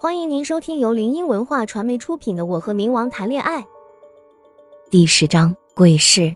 欢迎您收听由林音文化传媒出品的《我和冥王谈恋爱》第十章鬼市。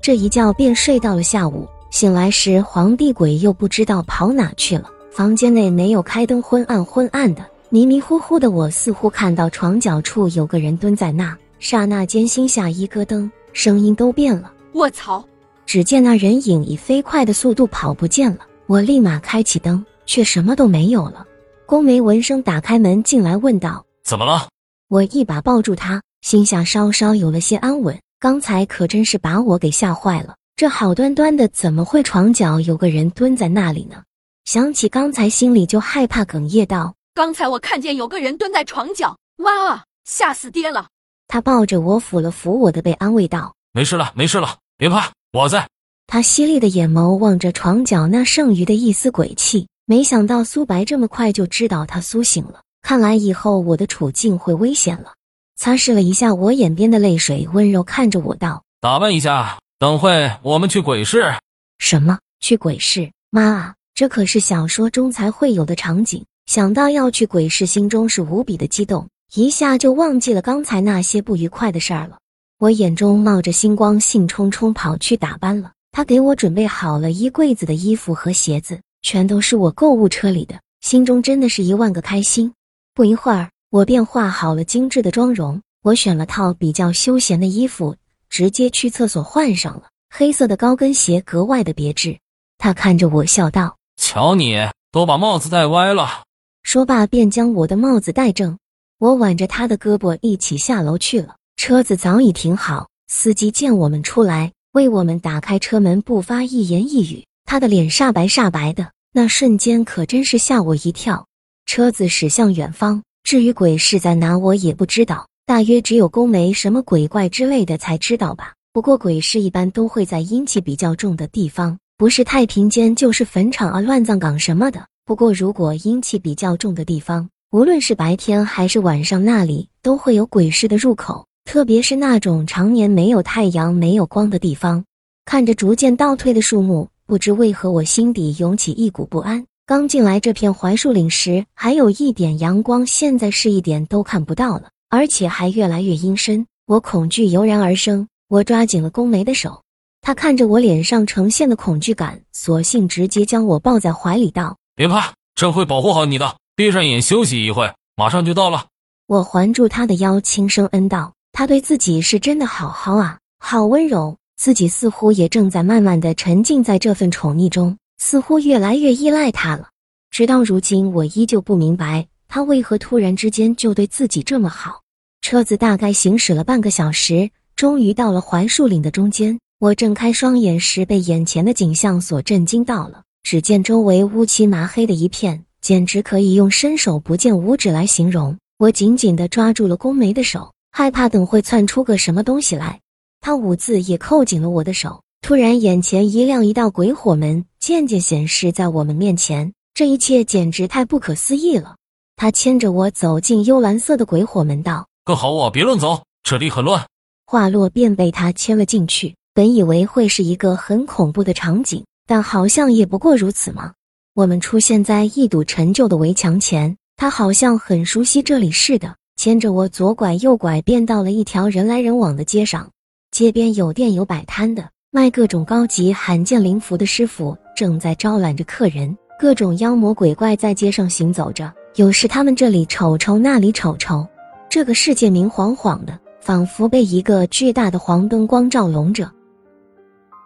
这一觉便睡到了下午，醒来时皇帝鬼又不知道跑哪去了。房间内没有开灯，昏暗昏暗的，迷迷糊糊的。我似乎看到床角处有个人蹲在那，刹那间心下一咯噔，声音都变了。卧槽！只见那人影以飞快的速度跑不见了。我立马开启灯，却什么都没有了。宫梅闻声打开门进来，问道：“怎么了？”我一把抱住他，心下稍稍有了些安稳。刚才可真是把我给吓坏了，这好端端的怎么会床角有个人蹲在那里呢？想起刚才，心里就害怕，哽咽道：“刚才我看见有个人蹲在床角，哇啊，吓死爹了！”他抱着我，抚了抚我的背，安慰道：“没事了，没事了，别怕，我在。”他犀利的眼眸望着床角那剩余的一丝鬼气。没想到苏白这么快就知道他苏醒了，看来以后我的处境会危险了。擦拭了一下我眼边的泪水，温柔看着我道：“打扮一下，等会我们去鬼市。”什么？去鬼市？妈啊，这可是小说中才会有的场景。想到要去鬼市，心中是无比的激动，一下就忘记了刚才那些不愉快的事儿了。我眼中冒着星光，兴冲冲跑去打扮了。他给我准备好了衣柜子的衣服和鞋子。全都是我购物车里的，心中真的是一万个开心。不一会儿，我便化好了精致的妆容。我选了套比较休闲的衣服，直接去厕所换上了黑色的高跟鞋，格外的别致。他看着我笑道：“瞧你都把帽子戴歪了。”说罢便将我的帽子戴正。我挽着他的胳膊一起下楼去了。车子早已停好，司机见我们出来，为我们打开车门，不发一言一语。他的脸煞白煞白的。那瞬间可真是吓我一跳，车子驶向远方。至于鬼是在哪，我也不知道，大约只有宫梅什么鬼怪之类的才知道吧。不过鬼市一般都会在阴气比较重的地方，不是太平间就是坟场啊、乱葬岗什么的。不过如果阴气比较重的地方，无论是白天还是晚上，那里都会有鬼市的入口。特别是那种常年没有太阳、没有光的地方，看着逐渐倒退的树木。不知为何，我心底涌起一股不安。刚进来这片槐树林时，还有一点阳光，现在是一点都看不到了，而且还越来越阴森。我恐惧油然而生，我抓紧了宫梅的手。他看着我脸上呈现的恐惧感，索性直接将我抱在怀里，道：“别怕，朕会保护好你的。闭上眼休息一会，马上就到了。”我环住他的腰，轻声嗯道：“他对自己是真的好好啊，好温柔。”自己似乎也正在慢慢的沉浸在这份宠溺中，似乎越来越依赖他了。直到如今，我依旧不明白他为何突然之间就对自己这么好。车子大概行驶了半个小时，终于到了槐树林的中间。我睁开双眼时，被眼前的景象所震惊到了。只见周围乌漆麻黑的一片，简直可以用伸手不见五指来形容。我紧紧地抓住了宫梅的手，害怕等会窜出个什么东西来。他兀自也扣紧了我的手，突然眼前一亮，一道鬼火门渐渐显示在我们面前。这一切简直太不可思议了。他牵着我走进幽蓝色的鬼火门道：“更好啊，别乱走，这里很乱。”话落便被他牵了进去。本以为会是一个很恐怖的场景，但好像也不过如此嘛。我们出现在一堵陈旧的围墙前，他好像很熟悉这里似的，牵着我左拐右拐，便到了一条人来人往的街上。街边有店有摆摊的，卖各种高级罕见灵符的师傅正在招揽着客人。各种妖魔鬼怪在街上行走着，有时他们这里瞅瞅，那里瞅瞅。这个世界明晃晃的，仿佛被一个巨大的黄灯光照笼着。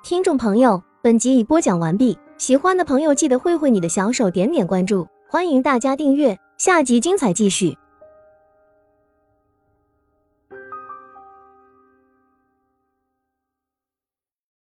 听众朋友，本集已播讲完毕，喜欢的朋友记得挥挥你的小手，点点关注，欢迎大家订阅，下集精彩继续。